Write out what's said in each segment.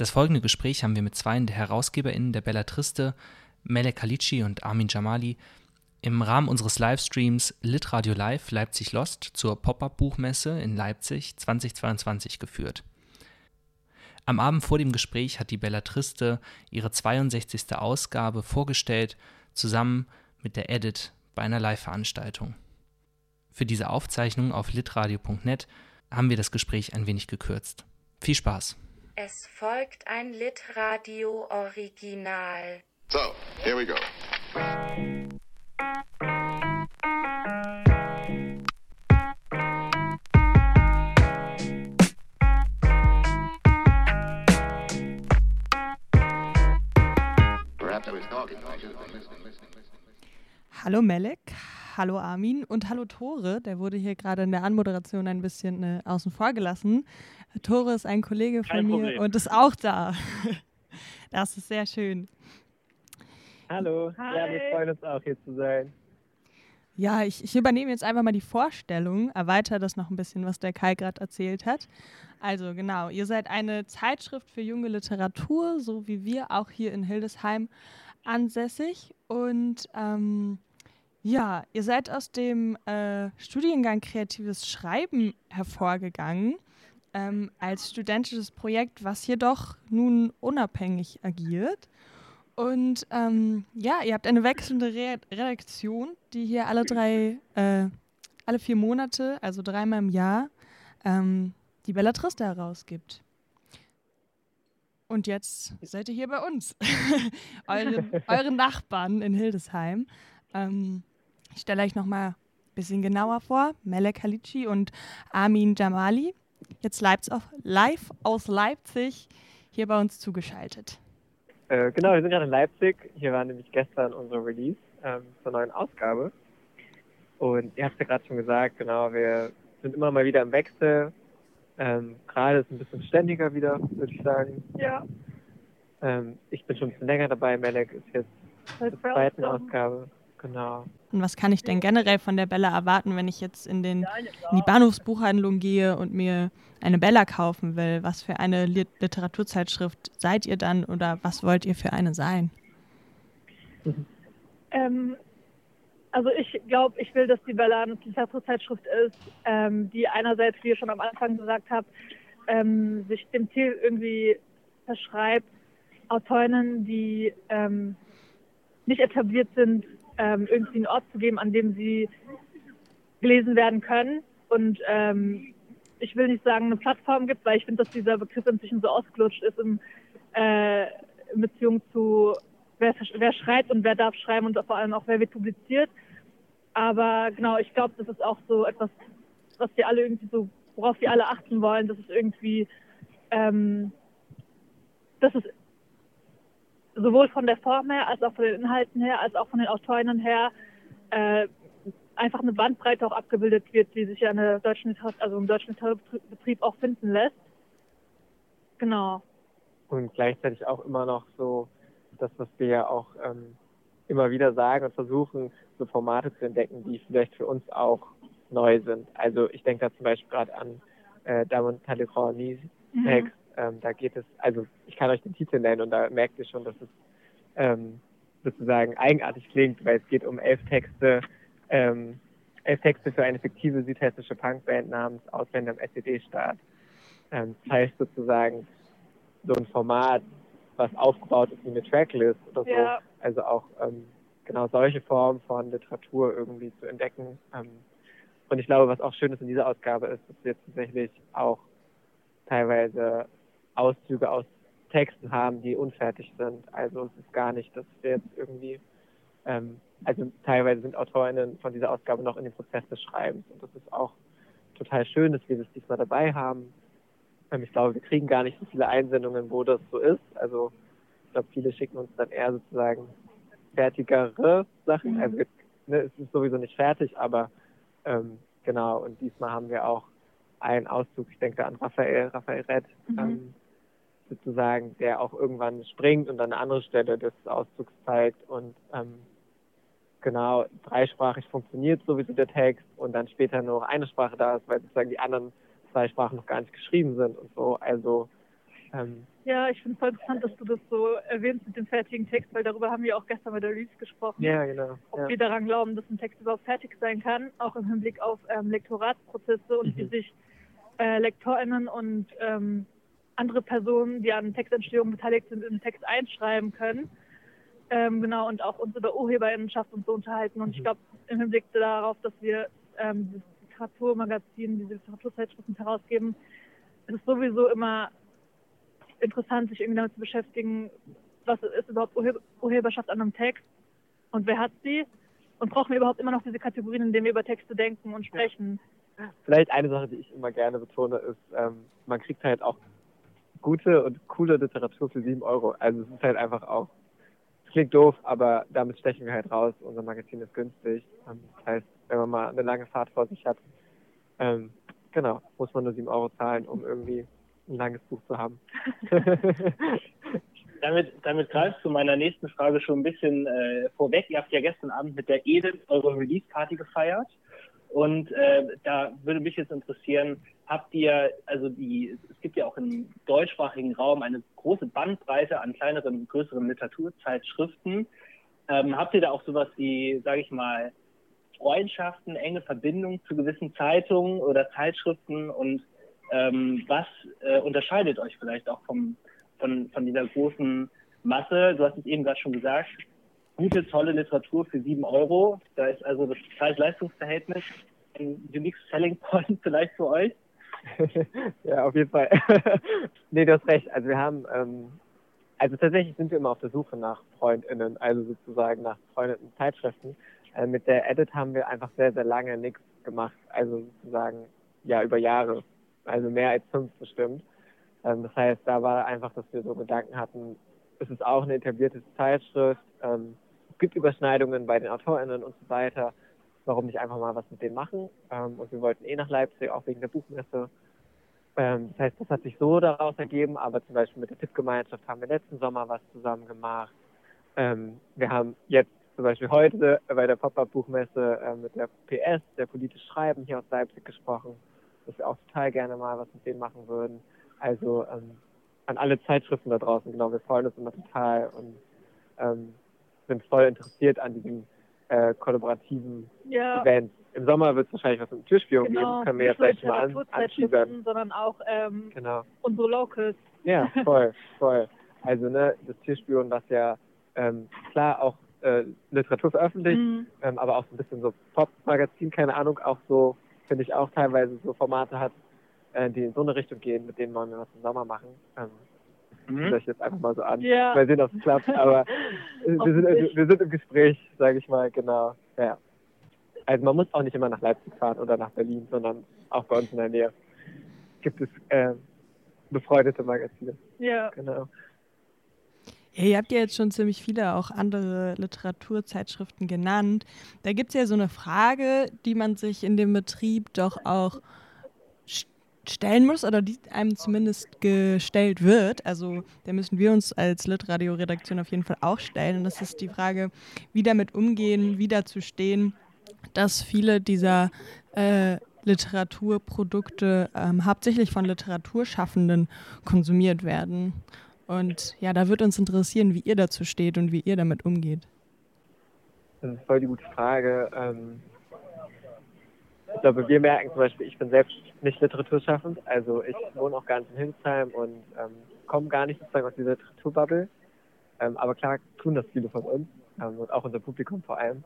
Das folgende Gespräch haben wir mit zwei der HerausgeberInnen der Bellatriste, Melek Khalici und Armin Jamali, im Rahmen unseres Livestreams Lit Radio Live Leipzig Lost zur Pop-Up-Buchmesse in Leipzig 2022 geführt. Am Abend vor dem Gespräch hat die Bellatriste ihre 62. Ausgabe vorgestellt, zusammen mit der Edit bei einer Live-Veranstaltung. Für diese Aufzeichnung auf litradio.net haben wir das Gespräch ein wenig gekürzt. Viel Spaß! Es folgt ein Litradio Original. So, here we go. Hallo Melek, hallo Armin und hallo Tore. Der wurde hier gerade in der Anmoderation ein bisschen äh, außen vor gelassen. Tore ist ein Kollege von Kein mir Problem. und ist auch da. Das ist sehr schön. Hallo, ja, wir freuen uns auch hier zu sein. Ja, ich, ich übernehme jetzt einfach mal die Vorstellung, erweitere das noch ein bisschen, was der Kai gerade erzählt hat. Also genau, ihr seid eine Zeitschrift für junge Literatur, so wie wir auch hier in Hildesheim ansässig. Und ähm, ja, ihr seid aus dem äh, Studiengang Kreatives Schreiben hervorgegangen ähm, als studentisches Projekt, was jedoch nun unabhängig agiert. Und ähm, ja, ihr habt eine wechselnde Re Redaktion, die hier alle drei, äh, alle vier Monate, also dreimal im Jahr, ähm, die Bellatriste herausgibt. Und jetzt seid ihr hier bei uns, eure, eure Nachbarn in Hildesheim. Ähm, ich stelle euch nochmal ein bisschen genauer vor. Melek Halici und Armin Jamali, jetzt live, aus Leipzig, hier bei uns zugeschaltet. Äh, genau, wir sind gerade in Leipzig. Hier war nämlich gestern unsere Release ähm, zur neuen Ausgabe. Und ihr habt ja gerade schon gesagt, genau, wir sind immer mal wieder im Wechsel. Ähm, gerade ist ein bisschen ständiger wieder, würde ich sagen. Ja, Ähm, ich bin schon ein bisschen länger dabei. Melek ist jetzt zur zweiten. Ausgabe. Genau. Und was kann ich denn generell von der Bella erwarten, wenn ich jetzt in, den, in die Bahnhofsbuchhandlung gehe und mir eine Bella kaufen will? Was für eine Lit Literaturzeitschrift seid ihr dann oder was wollt ihr für eine sein? Ähm, also ich glaube, ich will, dass die Bella eine Literaturzeitschrift ist, ähm, die einerseits, wie ihr schon am Anfang gesagt habt, ähm, sich dem Ziel irgendwie verschreibt, Autorinnen, die ähm, nicht etabliert sind, ähm, irgendwie einen Ort zu geben, an dem sie gelesen werden können. Und ähm, ich will nicht sagen, eine Plattform gibt, weil ich finde, dass dieser Begriff inzwischen so ausgelutscht ist im, äh, in Beziehung zu wer, wer schreibt und wer darf schreiben und vor allem auch wer wird publiziert. Aber genau, ich glaube, das ist auch so etwas, was wir alle irgendwie so, worauf wir alle achten wollen, dass es irgendwie, ähm, dass es sowohl von der Form her, als auch von den Inhalten her, als auch von den Autorinnen her, äh, einfach eine Bandbreite auch abgebildet wird, die sich ja in der deutschen also im deutschen Literaturbetrieb auch finden lässt. Genau. Und gleichzeitig auch immer noch so das, was wir ja auch ähm, immer wieder sagen und versuchen, so Formate zu entdecken, die vielleicht für uns auch neu sind. Also ich denke da zum Beispiel gerade an äh, Damon Talikonis Text. Ähm, da geht es, also ich kann euch den Titel nennen und da merkt ihr schon, dass es ähm, sozusagen eigenartig klingt, weil es geht um elf Texte, ähm, elf Texte für eine fiktive südhessische Punkband namens Ausländer im SED-Staat. Ähm, das heißt sozusagen so ein Format, was aufgebaut ist wie eine Tracklist oder so. Ja. Also auch ähm, genau solche Formen von Literatur irgendwie zu entdecken. Ähm, und ich glaube, was auch schön ist in dieser Ausgabe ist, dass wir tatsächlich auch teilweise Auszüge aus Texten haben, die unfertig sind. Also es ist gar nicht, dass wir jetzt irgendwie, ähm, also teilweise sind Autorinnen von dieser Ausgabe noch in dem Prozess des Schreibens. Und das ist auch total schön, dass wir das diesmal dabei haben. Ähm, ich glaube, wir kriegen gar nicht so viele Einsendungen, wo das so ist. Also ich glaube, viele schicken uns dann eher sozusagen fertigere Sachen. Also ne, es ist sowieso nicht fertig, aber ähm, genau. Und diesmal haben wir auch einen Auszug, ich denke an Raphael, Raphael Redd, ähm, sozusagen, der auch irgendwann springt und an eine andere Stelle des Auszugs zeigt und ähm, genau dreisprachig funktioniert sowieso der Text und dann später nur noch eine Sprache da ist, weil sozusagen die anderen zwei Sprachen noch gar nicht geschrieben sind und so. Also ähm, Ja, ich finde es voll interessant, dass du das so erwähnst mit dem fertigen Text, weil darüber haben wir auch gestern mit der Luis gesprochen. Ja, genau. Ob Ja. wir daran glauben, dass ein Text überhaupt fertig sein kann, auch im Hinblick auf ähm, Lektoratsprozesse und wie Mhm. sich äh, LektorInnen und ähm, andere Personen, die an Textentstehung beteiligt sind, in den Text einschreiben können. Ähm, genau, und auch uns über Urheberinnenschaft und so unterhalten. Und ich Mhm. glaube, im Hinblick darauf, dass wir ähm, das Literaturmagazin, diese Literaturzeitschriften herausgeben, ist es sowieso immer interessant, sich irgendwie damit zu beschäftigen, was ist überhaupt Urhe Urheberschaft an einem Text und wer hat sie und brauchen wir überhaupt immer noch diese Kategorien, in denen wir über Texte denken und sprechen. Vielleicht eine Sache, die ich immer gerne betone, ist, ähm, man kriegt halt auch gute und coole Literatur für sieben Euro. Also es ist halt einfach auch, es klingt doof, aber damit stechen wir halt raus. Unser Magazin ist günstig. Ähm, das heißt, wenn man mal eine lange Fahrt vor sich hat, ähm, genau, muss man nur sieben Euro zahlen, um irgendwie ein langes Buch zu haben. Damit, damit greifst du meiner nächsten Frage schon ein bisschen äh, vorweg. Ihr habt ja gestern Abend mit der Edith eure Release-Party gefeiert. Und äh, da würde mich jetzt interessieren, habt ihr, also die, es gibt ja auch im deutschsprachigen Raum eine große Bandbreite an kleineren und größeren Literaturzeitschriften. Ähm, habt ihr da auch sowas wie, sage ich mal, Freundschaften, enge Verbindungen zu gewissen Zeitungen oder Zeitschriften und ähm, was äh, unterscheidet euch vielleicht auch vom, von, von dieser großen Masse? Du hast es eben gerade schon gesagt, gute, tolle Literatur für sieben Euro. Da ist also das Preis-Leistungs-Verhältnis ein unique Selling Point vielleicht für euch. ja, auf jeden Fall. nee, du hast recht. Also wir haben, ähm, also tatsächlich sind wir immer auf der Suche nach FreundInnen, also sozusagen nach befreundeten Zeitschriften. Äh, mit der Edit haben wir einfach sehr, sehr lange nichts gemacht. Also sozusagen, ja, über Jahre. Also mehr als fünf bestimmt. Ähm, das heißt, da war einfach, dass wir so Gedanken hatten, es ist auch eine etablierte Zeitschrift, ähm, es gibt Überschneidungen bei den AutorInnen und so weiter. Warum nicht einfach mal was mit denen machen? Ähm, und wir wollten eh nach Leipzig, auch wegen der Buchmesse. Ähm, das heißt, das hat sich so daraus ergeben, aber zum Beispiel mit der Tippgemeinschaft haben wir letzten Sommer was zusammen gemacht. Ähm, wir haben jetzt zum Beispiel heute bei der Pop-Up-Buchmesse äh, mit der PS, der politisch Schreiben hier aus Leipzig gesprochen, dass wir auch total gerne mal was mit denen machen würden. Also ähm, an alle Zeitschriften da draußen, genau, wir freuen uns immer total und ähm, sind voll interessiert an diesem äh, kollaborativen Ja, Event. Im Sommer wird es wahrscheinlich was mit dem Türspion genau. geben, können wir nur vielleicht mal an, anteasern. sondern auch ähm, Genau. unsere Locals. Ja, voll, voll. Also ne, das Tierspion, was ja ähm, klar auch äh, Literatur veröffentlicht, Mhm. ähm, aber auch so ein bisschen so Pop-Magazin, keine Ahnung, auch so, finde ich auch teilweise so Formate hat, äh, die in so eine Richtung gehen, mit denen wollen wir was im Sommer machen. Ähm, Mhm. ich jetzt einfach mal so an. Ja. Mal sehen, ob es klappt, aber äh, wir sind, Hoffentlich. wir sind im Gespräch, sage ich mal, genau. Ja. Also man muss auch nicht immer nach Leipzig fahren oder nach Berlin, sondern auch bei uns in der Nähe gibt es äh, befreundete Magazine. Ja. Genau. Ja, ihr habt ja jetzt schon ziemlich viele auch andere Literaturzeitschriften genannt. Da gibt es ja so eine Frage, die man sich in dem Betrieb doch auch stellen muss oder die einem zumindest gestellt wird. Also da müssen wir uns als Litradio-Redaktion auf jeden Fall auch stellen. Und das ist die Frage, wie damit umgehen, wie dazu stehen, dass viele dieser äh, Literaturprodukte ähm, hauptsächlich von Literaturschaffenden konsumiert werden. Und ja, da wird uns interessieren, wie ihr dazu steht und wie ihr damit umgeht. Das ist voll die gute Frage. Ähm, ich glaube, wir merken zum Beispiel, ich bin selbst nicht literaturschaffend, also ich wohne auch gar nicht in Hildesheim und ähm, komme gar nicht sozusagen aus dieser Literaturbubble. Ähm, aber klar tun das viele von uns ähm, und auch unser Publikum vor allem.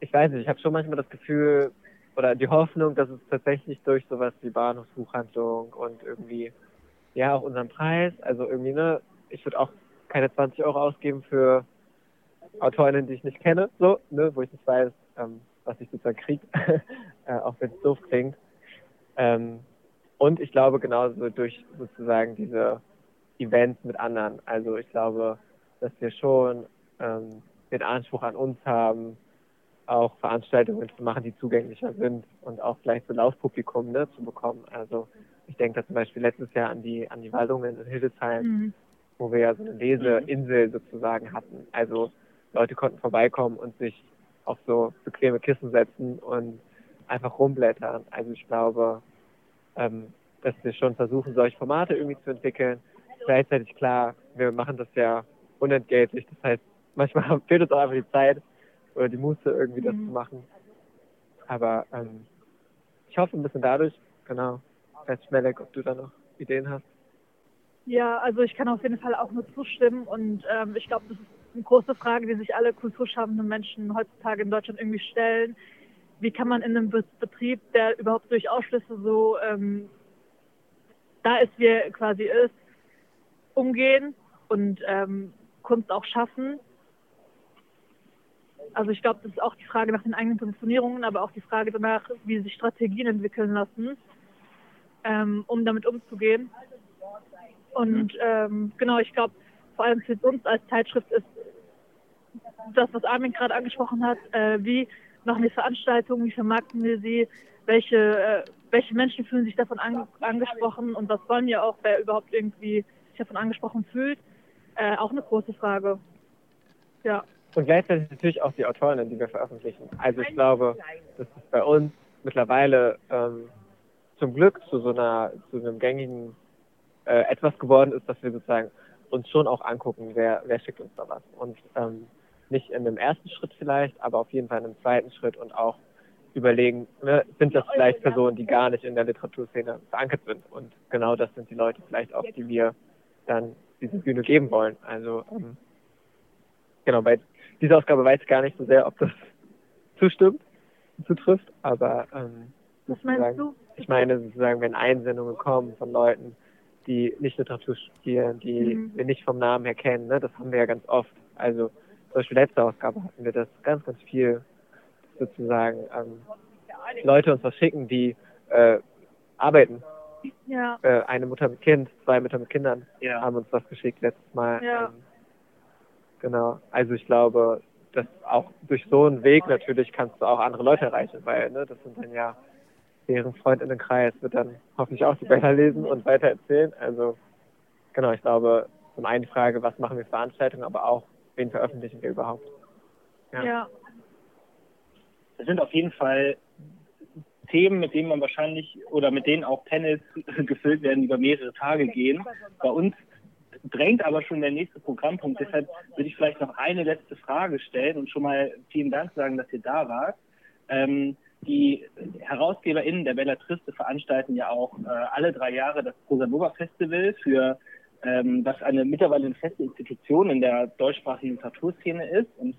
Ich weiß nicht, ich habe schon manchmal das Gefühl oder die Hoffnung, dass es tatsächlich durch sowas wie Bahnhofsbuchhandlung und irgendwie ja auch unseren Preis, also irgendwie, ne, ich würde auch keine 20 Euro ausgeben für Autorinnen, die ich nicht kenne, so, ne, wo ich nicht weiß, ähm, was ich sozusagen kriege, äh, auch wenn es doof klingt. Ähm, und ich glaube genauso durch sozusagen diese Events mit anderen. Also ich glaube, dass wir schon ähm, den Anspruch an uns haben, auch Veranstaltungen zu machen, die zugänglicher sind und auch vielleicht so Laufpublikum ne, zu bekommen. Also ich denke da zum Beispiel letztes Jahr an die an die Waldungen in Hildesheim, Mhm. wo wir ja so eine Leseinsel sozusagen hatten. Also Leute konnten vorbeikommen und sich auf so bequeme Kissen setzen und einfach rumblättern. Also ich glaube, ähm, dass wir schon versuchen, solche Formate irgendwie zu entwickeln. gleichzeitig klar, wir machen das ja unentgeltlich. Das heißt, manchmal fehlt uns auch einfach die Zeit oder die Muße, irgendwie das Mhm. zu machen. Aber ähm, ich hoffe ein bisschen dadurch, genau. Weiß Schmelek, ob du da noch Ideen hast. Ja, also ich kann auf jeden Fall auch nur zustimmen und ähm, ich glaube, das ist eine große Frage, die sich alle kulturschaffenden Menschen heutzutage in Deutschland irgendwie stellen. Wie kann man in einem Be- Betrieb, der überhaupt durch Ausschlüsse so ähm, da ist, wie er quasi ist, umgehen und ähm, Kunst auch schaffen? Also ich glaube, das ist auch die Frage nach den eigenen Positionierungen, aber auch die Frage danach, wie sich Strategien entwickeln lassen, ähm, um damit umzugehen. Und ähm, genau, ich glaube, vor allem für uns als Zeitschrift ist das, was Armin gerade angesprochen hat, äh, wie machen wir Veranstaltungen, wie vermarkten wir sie, welche, äh, welche Menschen fühlen sich davon an, angesprochen und was wollen wir auch, wer überhaupt irgendwie sich davon angesprochen fühlt, äh, auch eine große Frage. Ja. Und gleichzeitig natürlich auch die Autorinnen, die wir veröffentlichen. Also ich glaube, dass es bei uns mittlerweile ähm, zum Glück zu so einer, zu einem gängigen äh, etwas geworden ist, dass wir sozusagen uns schon auch angucken, wer, wer schickt uns da was. Und ähm, nicht in einem ersten Schritt vielleicht, aber auf jeden Fall in einem zweiten Schritt und auch überlegen, ne, sind das vielleicht Personen, die gar nicht in der Literaturszene verankert sind. Und genau das sind die Leute vielleicht auch, die wir dann diese Bühne geben wollen. Also ähm, genau, bei dieser Ausgabe weiß ich gar nicht so sehr, ob das zustimmt, zutrifft, aber ähm, Was meinst du? ich meine sozusagen, wenn Einsendungen kommen von Leuten, die nicht Literatur studieren, die Mhm. wir nicht vom Namen her kennen, ne, das haben wir ja ganz oft. Also zum Beispiel letzte Ausgabe hatten wir das ganz, ganz viel sozusagen ähm, Leute uns was schicken, die äh, arbeiten. Ja, Äh, eine Mutter mit Kind, zwei Mütter mit Kindern Ja. haben uns was geschickt letztes Mal. Ja. Ähm, genau. Also ich glaube, dass auch durch so einen Weg natürlich kannst du auch andere Leute erreichen, weil ne, das sind dann ja deren Freundinnenkreis wird dann hoffentlich auch die Bella lesen und weiter erzählen. Also genau, ich glaube, zum einen die Frage, was machen wir für Veranstaltungen, aber auch, wen veröffentlichen wir überhaupt. ja. Ja. Das sind auf jeden Fall Themen, mit denen man wahrscheinlich oder mit denen auch Panels gefüllt werden, die über mehrere Tage gehen. Bei uns drängt aber schon der nächste Programmpunkt. Deshalb würde ich vielleicht noch eine letzte Frage stellen und schon mal vielen Dank sagen, dass ihr da wart. Ähm, die HerausgeberInnen der Bellatriste veranstalten ja auch äh, alle drei Jahre das Prosa Nova Festival für ähm, was eine mittlerweile eine feste Institution in der deutschsprachigen Literaturszene ist. Und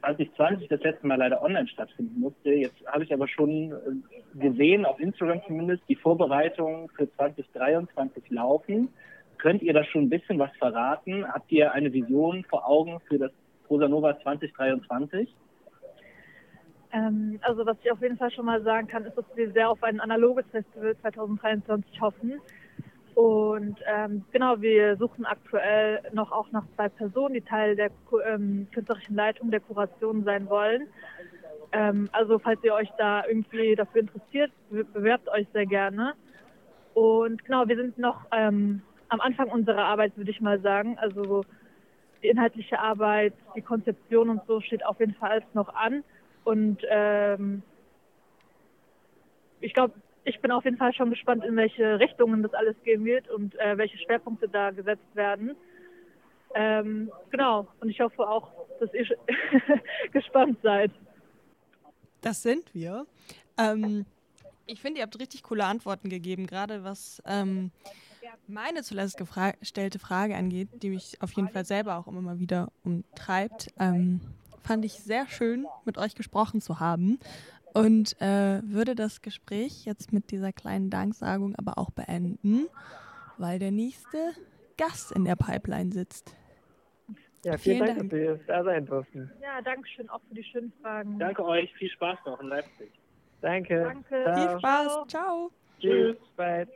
2020 das letzte Mal leider online stattfinden musste. Jetzt habe ich aber schon äh, gesehen, auf Instagram zumindest, die Vorbereitungen für 2023 laufen. Könnt ihr da schon ein bisschen was verraten? Habt ihr eine Vision vor Augen für das Prosa Nova 2023? Ähm, also was ich auf jeden Fall schon mal sagen kann, ist, dass wir sehr auf ein analoges Festival 2023 hoffen. Und ähm, genau, wir suchen aktuell noch auch nach zwei Personen, die Teil der ähm, künstlerischen Leitung der Kuration sein wollen. Ähm, also falls ihr euch da irgendwie dafür interessiert, be- bewerbt euch sehr gerne. Und genau, wir sind noch ähm, am Anfang unserer Arbeit, würde ich mal sagen. Also die inhaltliche Arbeit, die Konzeption und so steht auf jeden Fall noch an. Und ähm, ich glaube, ich bin auf jeden Fall schon gespannt, in welche Richtungen das alles gehen wird und äh, welche Schwerpunkte da gesetzt werden. Ähm, genau, und ich hoffe auch, dass ihr gespannt seid. Das sind wir. Ähm, ich finde, ihr habt richtig coole Antworten gegeben, gerade was ähm, meine zuletzt gestellte Frage angeht, die mich auf jeden Fall selber auch immer mal wieder umtreibt. Ähm, fand ich sehr schön, mit euch gesprochen zu haben und äh, würde das Gespräch jetzt mit dieser kleinen Danksagung aber auch beenden, weil der nächste Gast in der Pipeline sitzt. Ja, Vielen vielen, Dank, Dank. dass wir da sein durften. Ja, danke schön auch für die schönen Fragen. Danke euch, viel Spaß noch in Leipzig. Danke. Danke. Ciao. Viel Spaß. Ciao. Tschüss. Bye.